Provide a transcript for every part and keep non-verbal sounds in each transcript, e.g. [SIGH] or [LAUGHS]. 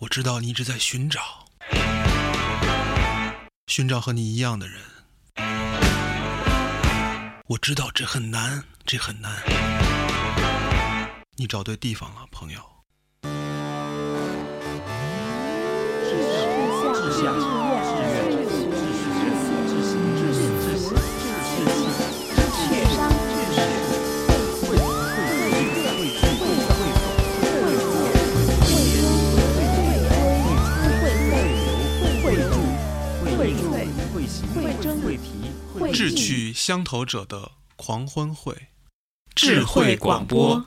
我知道你一直在寻找，寻找和你一样的人。我知道这很难，这很难。你找对地方了，朋友。志向、志趣相投者的狂欢会，智慧广播。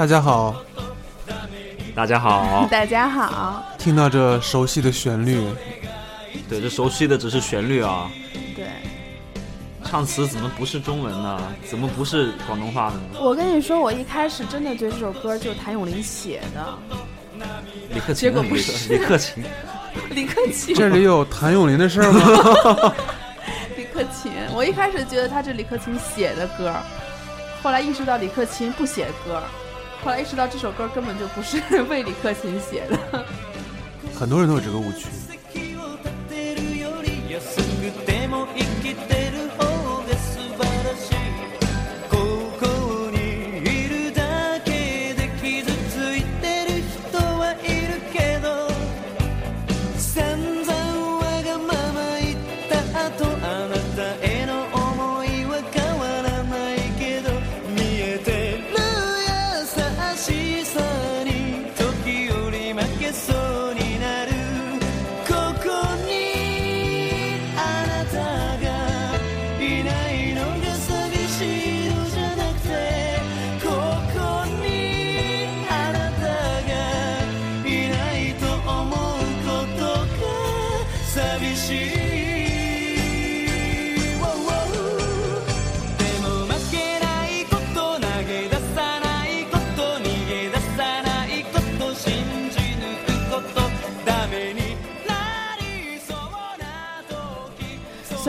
大家好，大家好，[LAUGHS] 大家好，听到这熟悉的旋律，对，这熟悉的只是旋律啊，对。唱词怎么不是中文呢？怎么不是广东话呢？我跟你说，我一开始真的觉得这首歌就是谭咏麟写的，李克勤的李结果不是。克李克勤，[LAUGHS] 李克勤，这里有谭咏麟的事儿吗？[LAUGHS] 李克勤，我一开始觉得他是李克勤写的歌，后来意识到李克勤不写歌，后来意识到这首歌根本就不是 [LAUGHS] 为李克勤写的。很多人都有这个误区。así.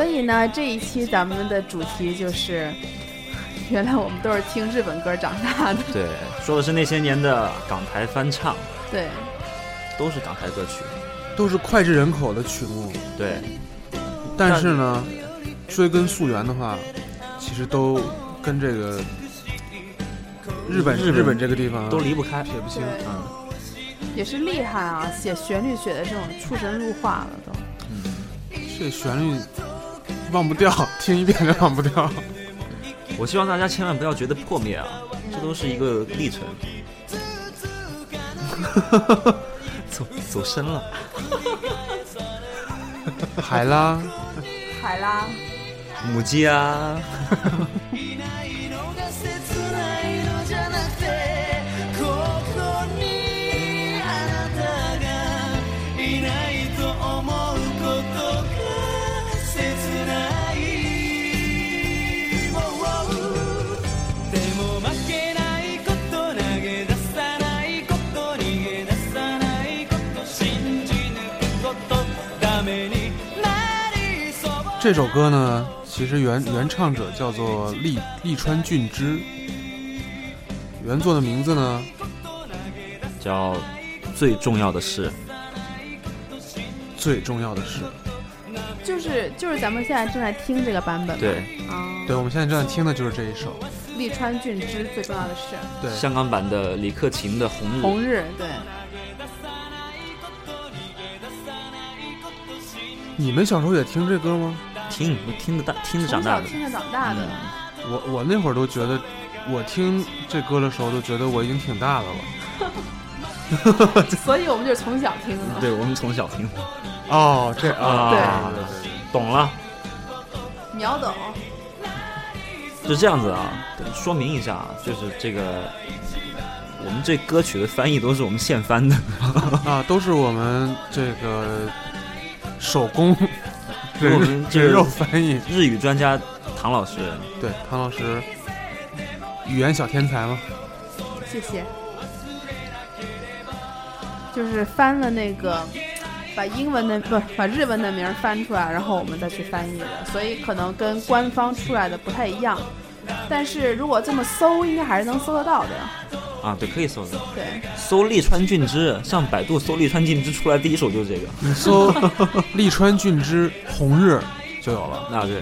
所以呢，这一期咱们的主题就是，[LAUGHS] 原来我们都是听日本歌长大的。对，说的是那些年的港台翻唱，对，都是港台歌曲。都是脍炙人口的曲目，对，但是呢，追根溯源的话，其实都跟这个日本日本日本这个地方都离不开。撇不清。对嗯也是厉害啊，写旋律写的这种出神入化了都。嗯，这旋律忘不掉，听一遍就忘不掉。我希望大家千万不要觉得破灭啊，这都是一个历程。[LAUGHS] 走走深了，海拉，海拉，母鸡啊，这首歌呢，其实原原唱者叫做利利川俊之，原作的名字呢，叫最重要的是，最重要的是，就是就是咱们现在正在听这个版本。对，啊，对，我们现在正在听的就是这一首。利川俊之最重要的是对，香港版的李克勤的《红日》。红日，对，你们小时候也听这歌吗？听听着大听着长大的，从小听着长大的。我我那会儿都觉得，我听这歌的时候都觉得我已经挺大的了。[LAUGHS] 所以我们就是从小听的。对我们从小听哦，这啊，对对对对懂了，秒懂。是这样子啊，对说明一下啊，就是这个我们这歌曲的翻译都是我们现翻的，[LAUGHS] 啊，都是我们这个手工我人们 [LAUGHS] 这人肉翻译，日语专家唐老师，对，唐老师，语言小天才吗。谢谢。就是翻了那个，把英文的不把日文的名儿翻出来，然后我们再去翻译的，所以可能跟官方出来的不太一样。但是如果这么搜，应该还是能搜得到的。啊，对，可以搜的，对，搜利川俊之，上百度搜利川俊之，出来第一首就是这个。你搜利川俊之红日就有了。那，对，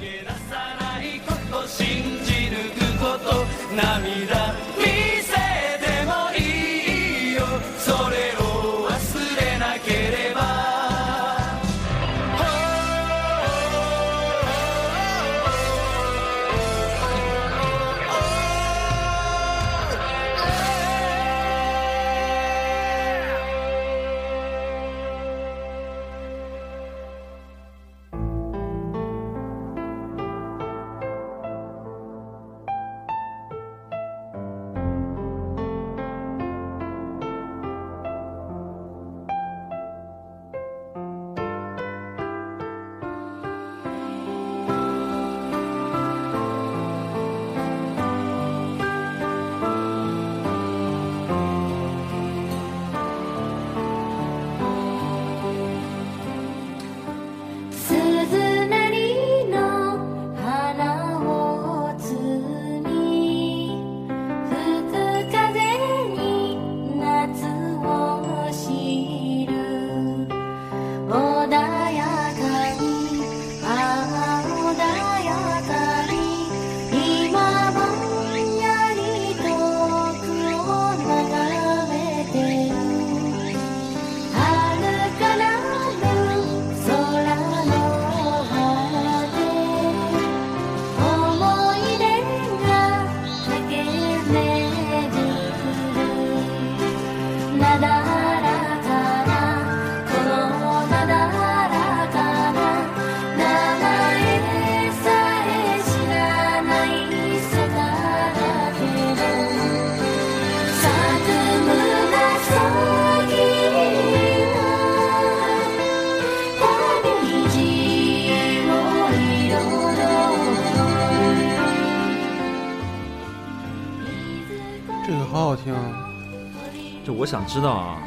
知道啊，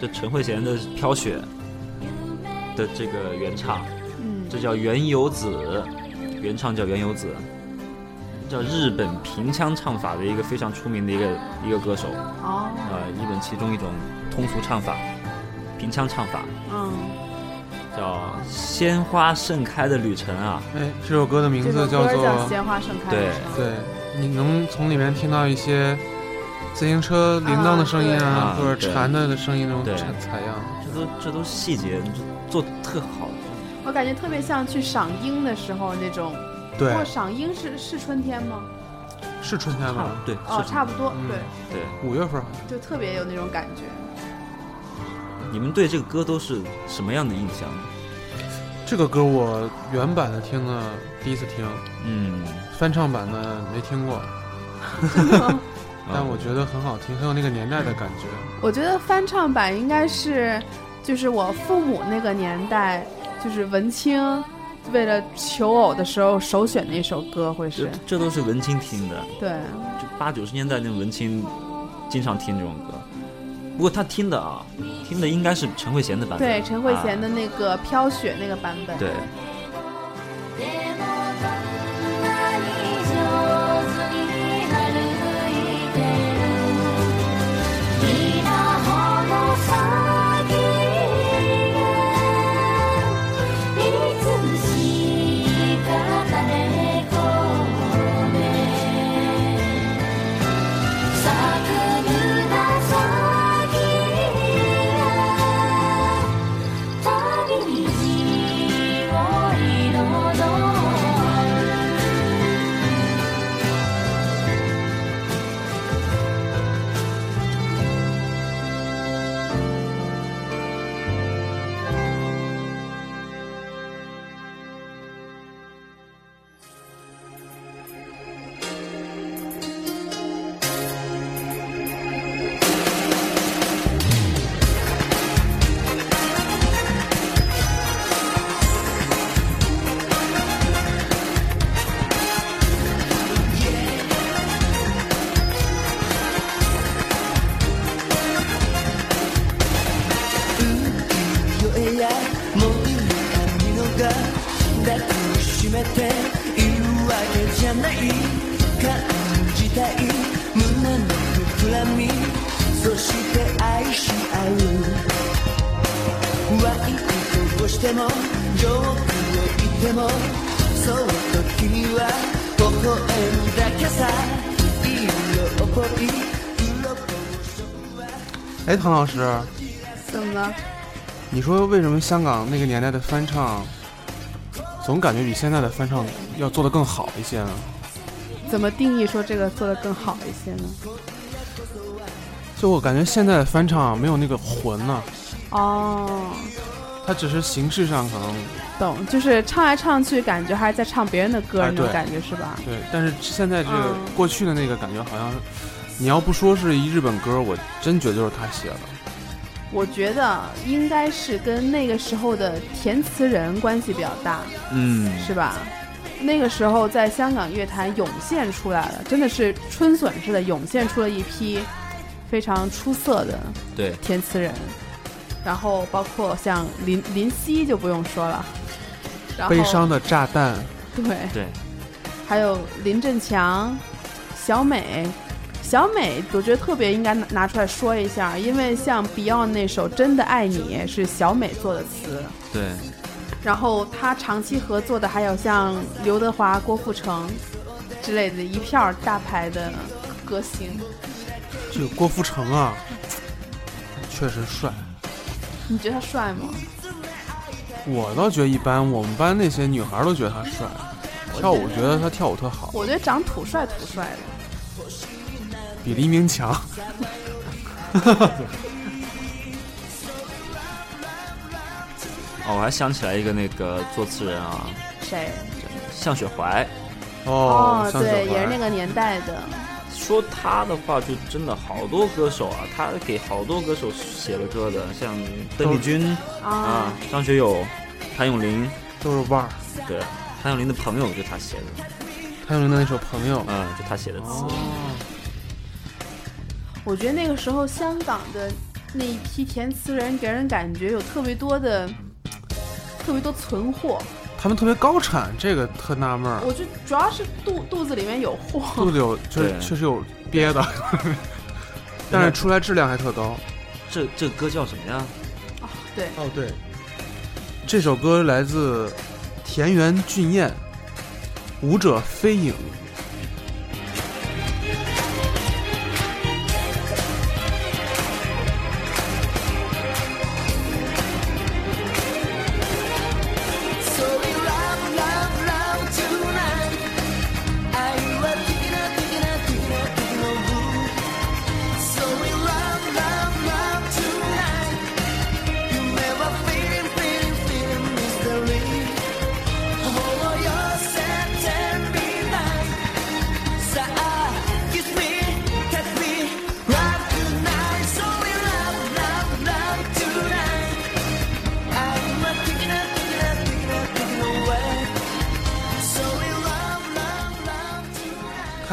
这陈慧娴的《飘雪》的这个原唱，嗯，这叫原由子，原唱叫原由子，叫日本平腔唱法的一个非常出名的一个一个歌手，哦，呃，日本其中一种通俗唱法，平腔唱法嗯，叫《鲜花盛开的旅程》啊，哎，这首歌的名字叫做叫《鲜花盛开》。对。对，你能从里面听到一些自行车铃铛的声音啊，啊或者蝉的声音那种采采样。这都这都细节，做的特好。我感觉特别像去赏樱的时候那种。对不，过赏樱是是春天吗？是春天吗？对，哦，是差不多，嗯对，对。五月份好像。就特别有那种感觉。你们对这个歌都是什么样的印象？这个歌我原版的听了第一次听，嗯，翻唱版的没听过，[LAUGHS] 但我觉得很好听，很有那个年代的感觉。我觉得翻唱版应该是，就是我父母那个年代，就是文青为了求偶的时候首选的一首歌，会是这都是文青听的，对，就八九十年代那文青经常听这种歌。不过他听的啊，听的应该是陈慧娴的版本。对陈慧娴啊的那个飘雪那个版本。对，唐老师，怎么了？你说为什么香港那个年代的翻唱，总感觉比现在的翻唱要做得更好一些呢？怎么定义说这个做得更好一些呢？就我感觉现在的翻唱没有那个魂呢、哦，它只是形式上可能懂，就是唱来唱去，感觉还是在唱别人的歌哎那种感觉是吧？对，但是现在这个嗯过去的那个感觉好像，你要不说是一日本歌，我真觉得就是他写的。我觉得应该是跟那个时候的填词人关系比较大，嗯，是吧？那个时候在香港乐坛涌现出来了，真的是春笋似的涌现出了一批非常出色的对，填词人，然后包括像林林夕就不用说了，然后悲伤的炸弹，对对，还有林振强、小美。小美，我觉得特别应该拿拿出来说一下，因为像 Beyond 那首《真的爱你》是小美做的词，对，然后她长期合作的还有像刘德华、郭富城之类的一票大牌的歌星。这个郭富城啊，确实帅。你觉得他帅吗？我倒觉得一般，我们班那些女孩都觉得他帅，跳舞觉得他跳舞特好，我觉得长土帅土帅的。比黎明强。[LAUGHS] 哦，我还想起来一个那个作词人啊，谁？向雪怀。哦，向对，也是那个年代的。说他的话，就真的好多歌手啊，他给好多歌手写了歌的，像邓丽君啊啊，、张学友、谭咏麟，都是腕儿。对，谭咏麟的朋友就他写的，谭咏麟的那首《朋友》嗯，就他写的词。哦，我觉得那个时候香港的那一批填词人给人感觉有特别多的、特别多存货。他们特别高产，这个特纳闷儿。我觉得主要是肚肚子里面有货肚。子有，[LAUGHS] 就是确实有憋的，[LAUGHS] 但是出来质量还特高。这这歌叫什么呀？哦对，哦，对，这首歌来自田园俊彦，《舞者飞影》。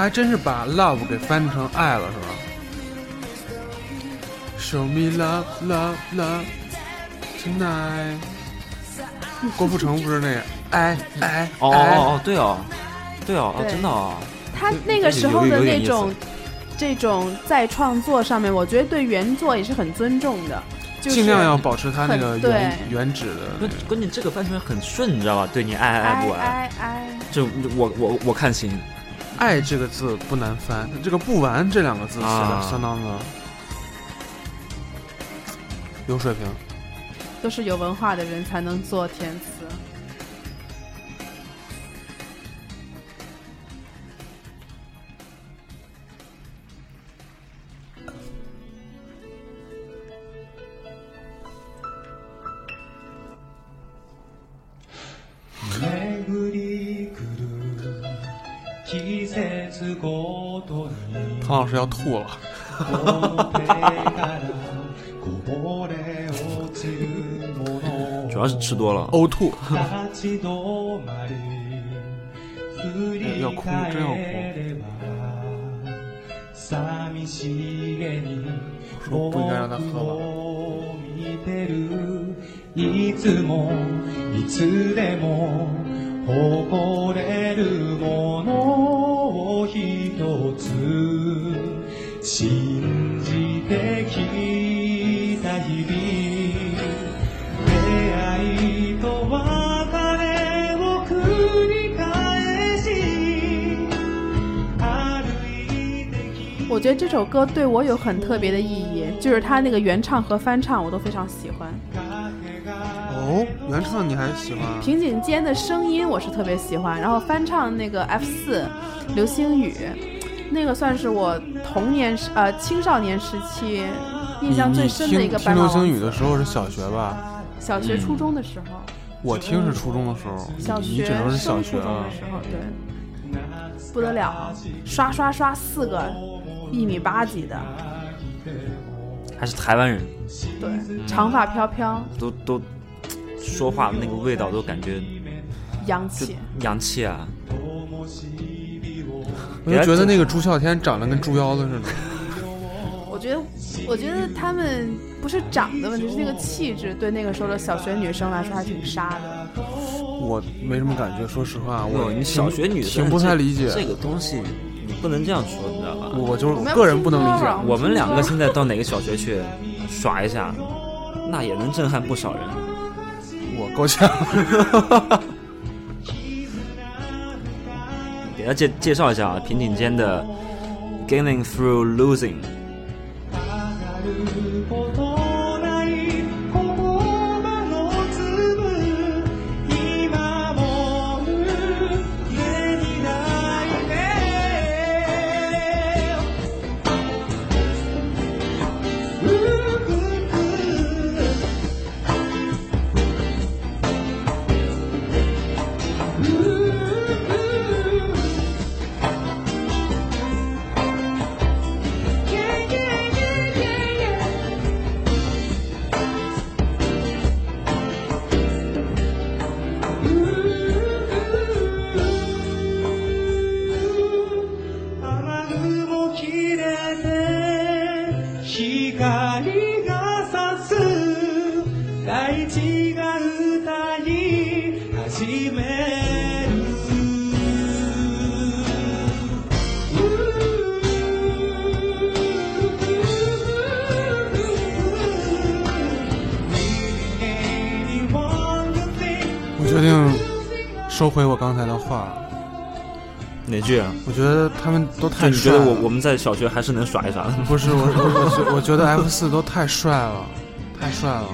还真是把 love 给翻译成爱了，是吧？Show me love, love, love tonight。郭富城不是那个爱爱哦哦爱哦哦，对哦，对哦，哦，真的哦，他那个时候的那种这种在创作上面，我觉得对原作也是很尊重的，就是尽量要保持他那个原原址的那关个。关键这个翻出来很顺，你知道吧？对你爱爱不爱？爱爱。就我我我看清，爱这个字不难翻，这个不完这两个字写的啊相当的有水平。都是有文化的人才能做填词。老师要吐了。こ[LAUGHS] の手からこぼれ落ちるもの主要是吃多了。呕吐。立ち止まり振り要[LAUGHS] 哭真要哭返れば寂しげに说不应该让他喝了を見てるいつもいつでも 誇れるものを一つ [LAUGHS] 信じてきた日々出会いと別れを繰り返し歩いてき我觉得这首歌对我有很特别的意义，就是它那个原唱和翻唱我都非常喜欢。哦，原唱你还喜欢？平井坚的声音我是特别喜欢，然后翻唱那个 F 四流星雨， 那个算是我童年时呃青少年时期印象最深的一个你听白马王听流星雨的。时候是小学吧？小学、初中的时候，我听是初中的时候，小学你只能是小学的。时候，对，不得了，刷刷刷四个一米八几的，还是台湾人，对，长发飘飘，都都说话那个味道都感觉洋气。洋气啊。我就觉得那个朱孝天长得跟猪腰子似的。我觉得，我觉得他们不是长的问题，是那个气质，对那个时候的小学女生来说还挺杀的。我没什么感觉，说实话，我小学女生挺不太理解。这个东西，你不能这样说，你知道吧？我就是我个人不能理解。我们两个现在到哪个小学去耍一下，那也能震撼不少人。我够呛。给大家介介绍一下啊，平井坚的《Gaining Through Losing》。收回我刚才的话。哪句啊？我觉得他们都就你觉太帅了。得我我们在小学还是能耍一耍的？不是我我我觉我觉得 F 四都太帅了，太帅了，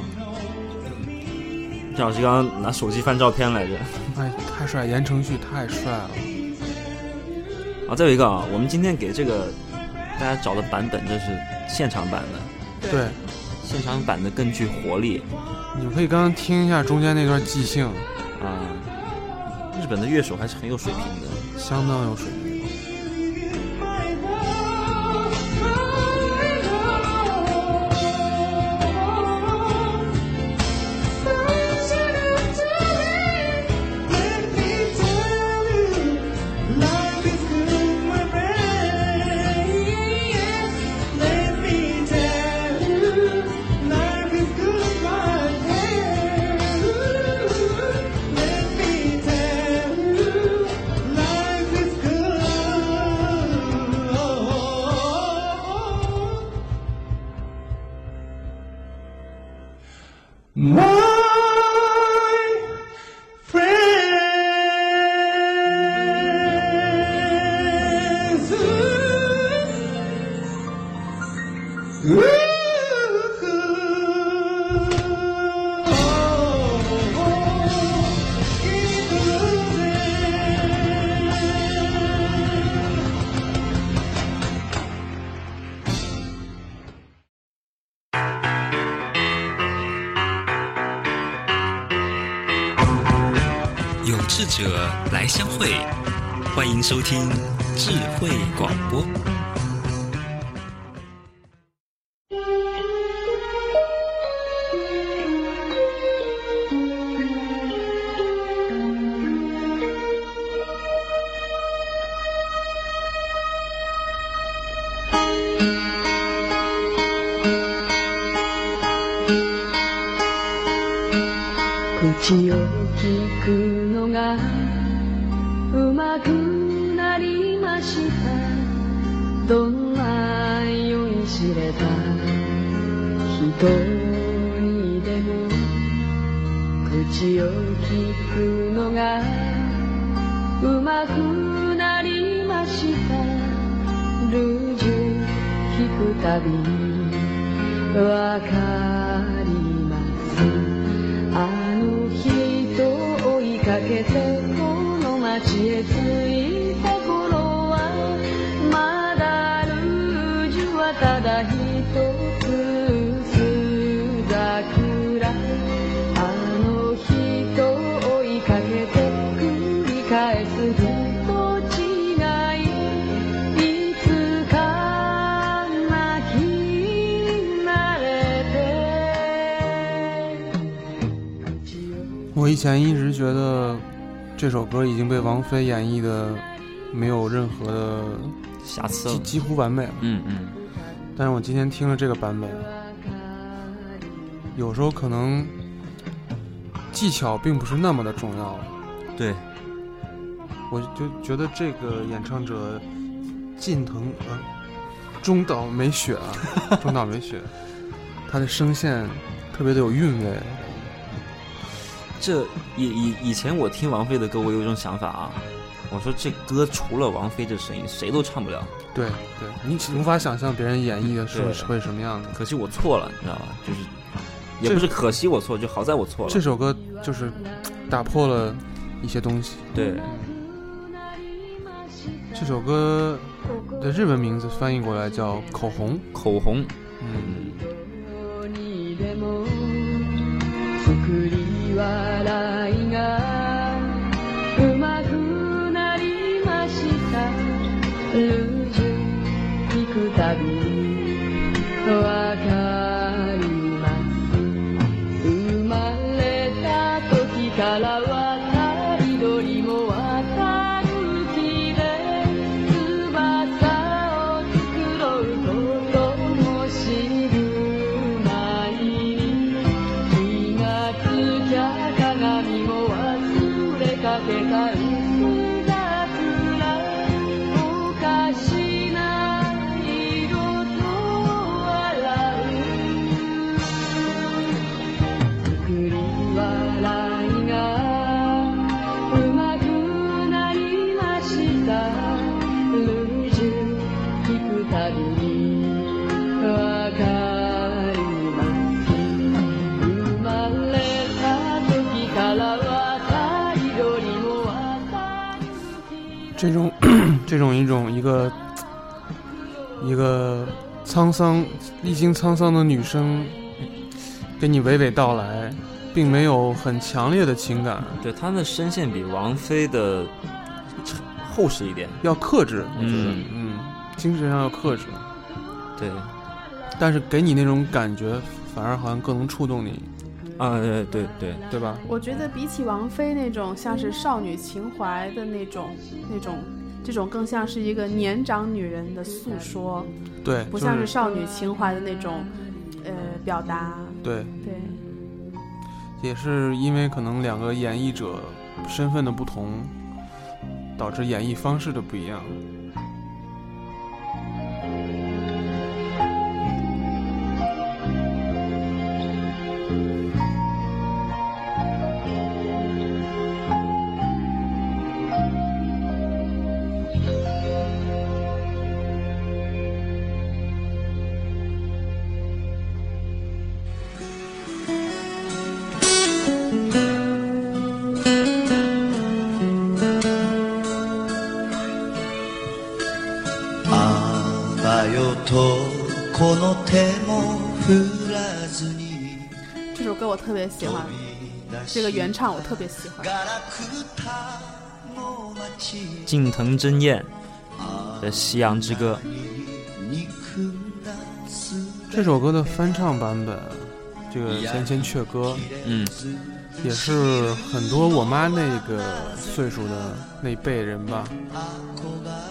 张老师刚刚拿手机翻照片来着。哎，太帅！言承旭太帅了。啊，再有一个啊，我们今天给这个大家找的版本，这是现场版的，对，现场版的更具活力你们可以刚刚听一下中间那段即兴，啊。日本的乐手还是很有水平的。相当有水平。收听。るたび別我以前一直觉得这首歌已经被王菲演绎的没有任何的瑕疵几。几乎完美了，嗯嗯，但是我今天听了这个版本，有时候可能技巧并不是那么的重要了。对，我就觉得这个演唱者近藤呃中岛美雪啊，[LAUGHS] 中岛美雪，她的声线特别的有韵味。这以以以前我听王菲的歌，我有一种想法啊，我说这歌除了王菲这声音，谁都唱不了。对对，你无法想象别人演绎的是对会什么样的。可惜我错了，你知道吧？就是也不是可惜我错，就好在我错了。这首歌就是打破了一些东西。对，这首歌的日文名字翻译过来叫《口红》。口红，嗯，にでも作り 笑いがうまくなりました。ルージュ聞くたび这种一种一个一个沧桑历经沧桑的女生给你娓娓道来，并没有很强烈的情感，对，她的声线比王菲的厚实一点。要克制，我觉得，嗯。嗯，精神上要克制，对，但是给你那种感觉，反而好像更能触动你，啊，对对对，对吧？我觉得比起王菲那种像是少女情怀的那种那种，这种更像是一个年长女人的诉说，对，不像是少女情怀的那种呃表达。对，对，也是因为可能两个演绎者身份的不同，导致演绎方式的不一样。这首歌我特別喜歡，这个原唱我特別喜歡。ガラクタの街近藤真彦的《夕阳之歌》，憎んだす这首歌的翻唱版本， 这个《千千阙歌嗯，》也是很多我妈那个岁数的那辈人吧，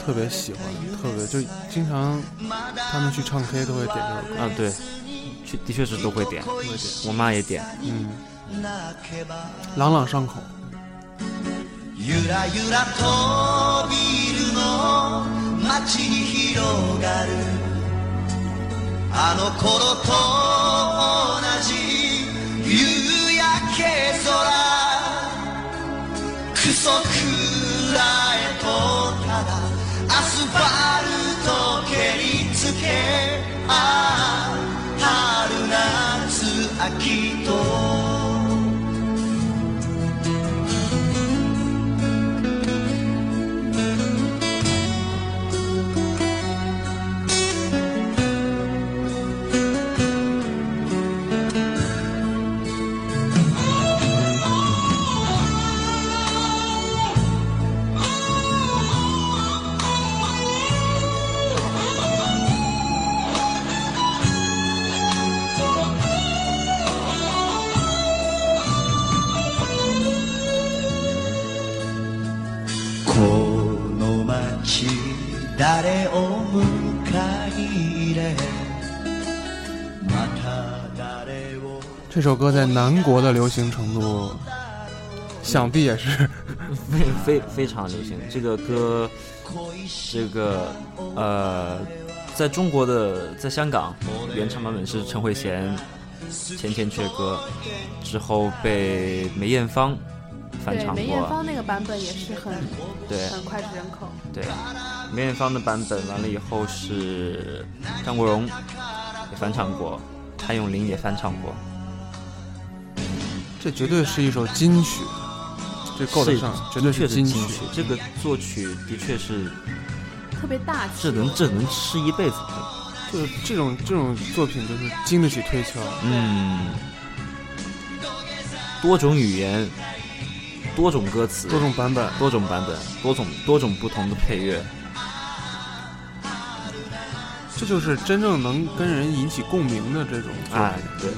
特别喜欢，特别就经常他们去唱 K 都会点这首歌。啊，对，确的确是都会点，我妈也点。嗯，朗朗上口。 ゆらゆらとビルの街に広がる あの頃と同じ夕焼け空。クソくらえとただアスファルト蹴りつけ这首歌在南国的流行程度，想必也是 [LAUGHS] 非非非常流行。这个歌，这个呃，在中国的，在香港原唱版本是陈慧娴《千千阙歌》，之后被梅艳芳翻唱过梅艳。芳那个版本也是很对很脍炙人口。对，梅艳芳的版本完了以后是张国荣也翻唱过，谭咏麟也翻唱过，这绝对是一首金曲，这够得上，绝对是金金曲。这个作曲的确是，特别大气，这能这能吃一辈子。就是这种这种作品，就是经得起推敲。嗯，多种语言，多种歌词，多种版本，多种版本，多种多种不同的配乐。这就是真正能跟人引起共鸣的这种作哎品。，对。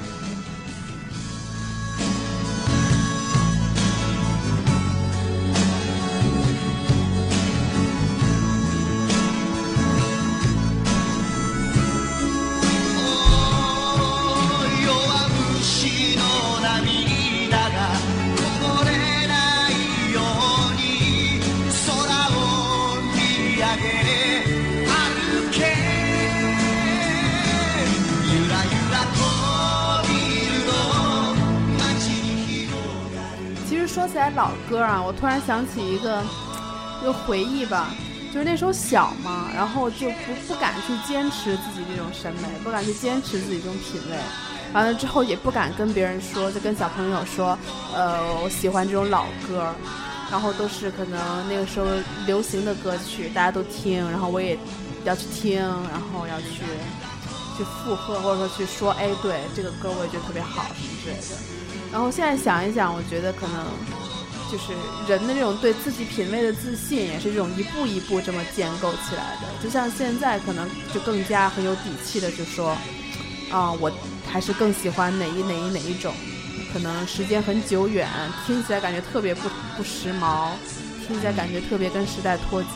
说起来老歌啊，我突然想起一个一个回忆吧，就是那时候小嘛，然后就不不敢去坚持自己这种审美，不敢去坚持自己这种品味，完了之后也不敢跟别人说，就跟小朋友说，呃，我喜欢这种老歌，然后都是可能那个时候流行的歌曲，大家都听，然后我也要去听，然后要去去附和，或者说去说，哎，对这个歌我也觉得特别好什么之类的。然后现在想一想，我觉得可能就是人的这种对自己品味的自信，也是这种一步一步这么建构起来的。就像现在可能就更加很有底气的就说，啊、我还是更喜欢哪一哪一哪一种，可能时间很久远，听起来感觉特别不不时髦，听起来感觉特别跟时代脱节，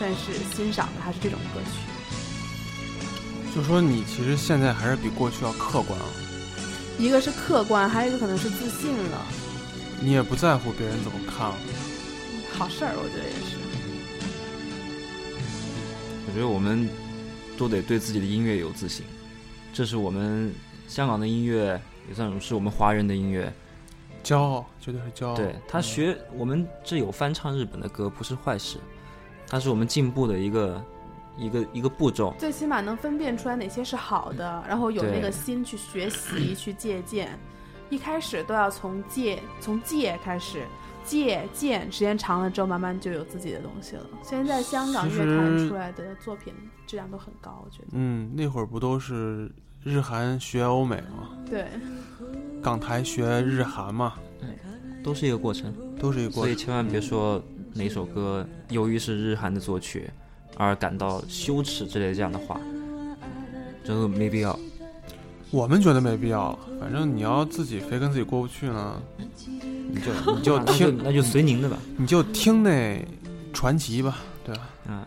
但是欣赏的还是这种歌曲。就说你其实现在还是比过去要客观了，一个是客观，还有一个可能是自信了，你也不在乎别人怎么看了。好事儿，我觉得也是。我觉得我们都得对自己的音乐有自信，这是我们香港的音乐，也算是我们华人的音乐。骄傲，绝对是骄傲。对他学我们这有翻唱日本的歌，不是坏事，它是我们进步的一个一个一个步骤。最起码能分辨出来哪些是好的，然后有那个心去学习、去借鉴。一开始都要从借从借开始，借鉴，时间长了之后，慢慢就有自己的东西了。现在香港乐坛出来的作品质量都很高，我觉得。嗯，那会儿不都是日韩学欧美吗？对，港台学日韩嘛，都是一个过程，都是一个过程。所以千万别说哪首歌由于是日韩的作曲而感到羞耻之类的这样的话，真的没必要。我们觉得没必要，反正你要自己非跟自己过不去呢，[LAUGHS] 你就你就那就听那就随您的吧。你就听那传奇吧，对吧？嗯，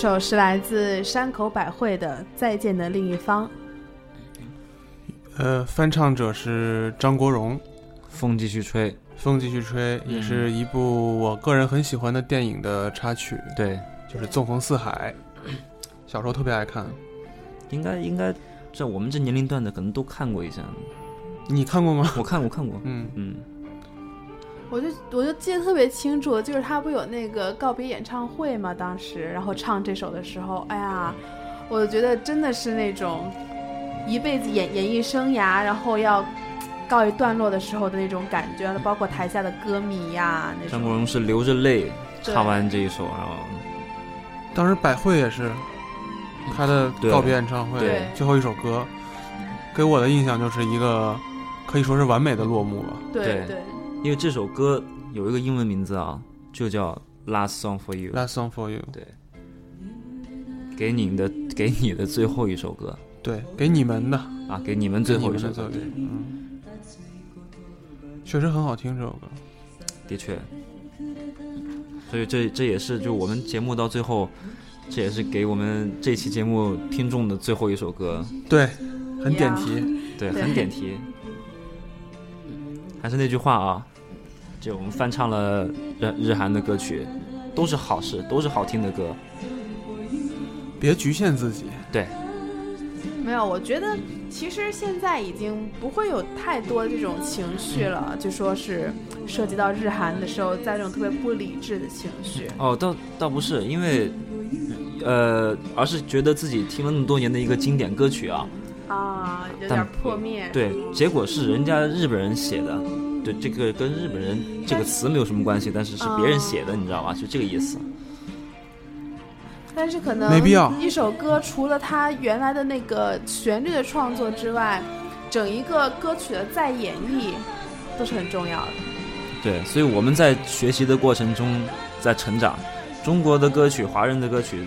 首是来自山口百惠的《再见的另一方》。呃，翻唱者是张国荣，风继续吹，风继续吹，也是一部我个人很喜欢的电影的插曲，对，就是《纵横四海》，小时候特别爱看。应该应该在我们这年龄段的可能都看过一下。你看过吗？我看过看过，嗯，嗯，我就我就记得特别清楚，就是他不有那个告别演唱会嘛，当时然后唱这首的时候，哎呀，我觉得真的是那种一辈子演演艺生涯，然后要告一段落的时候的那种感觉，包括台下的歌迷呀那。张国荣是流着泪唱完这一首，然后当时百惠也是他的告别演唱会对最后一首歌，给我的印象就是一个可以说是完美的落幕了。对对对，因为这首歌有一个英文名字啊，就叫《Last Song for You》，Last song for you，对，给你的给你的最后一首歌。对，给你们的。啊，给你们最后一首歌确实很好听这首歌。的确，所以这这也是就我们节目到最后，这也是给我们这期节目听众的最后一首歌，对，很点题。对，对很点题。还是那句话啊，就我们翻唱了日日韩的歌曲，都是好事，都是好听的歌。别局限自己。对，没有，我觉得其实现在已经不会有太多的这种情绪了，就说是涉及到日韩的时候，在这种特别不理智的情绪。哦，倒倒不是，因为呃，而是觉得自己听了那么多年的一个经典歌曲啊，啊，有点破灭。对，结果是人家日本人写的，对，这个跟日本人这个词没有什么关系，但是是别人写的，你知道吗？就这个意思。但是可能没必要一首歌除了它原来的那个旋律的创作之外，整一个歌曲的再演绎都是很重要的。对，所以我们在学习的过程中在成长。中国的歌曲、华人的歌曲，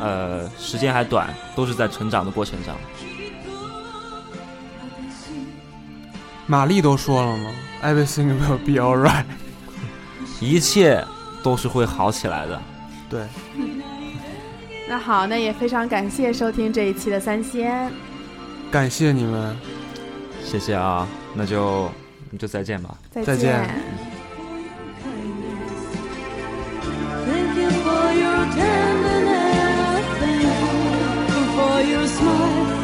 呃，时间还短，都是在成长的过程上。玛丽都说了吗？Everything will be alright。一切都是会好起来的。对，那好，那也非常感谢收听这一期的三仙，感谢你们，谢谢啊，那就那就再见吧。再再见 Thank you for your tenderness. Thank you for your smile.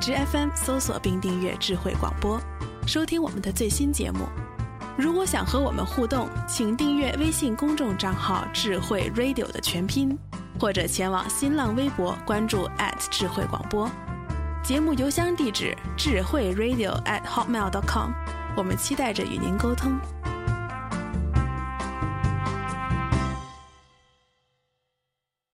枝 FM 搜索并订阅智慧广播，收听我们的最新节目。如果想和我们互动，请订阅微信公众账号“智慧 Radio” 的全拼，或者前往新浪微博关注智慧广播。节目邮箱地址：智慧 Radio at hotmail.com。我们期待着与您沟通。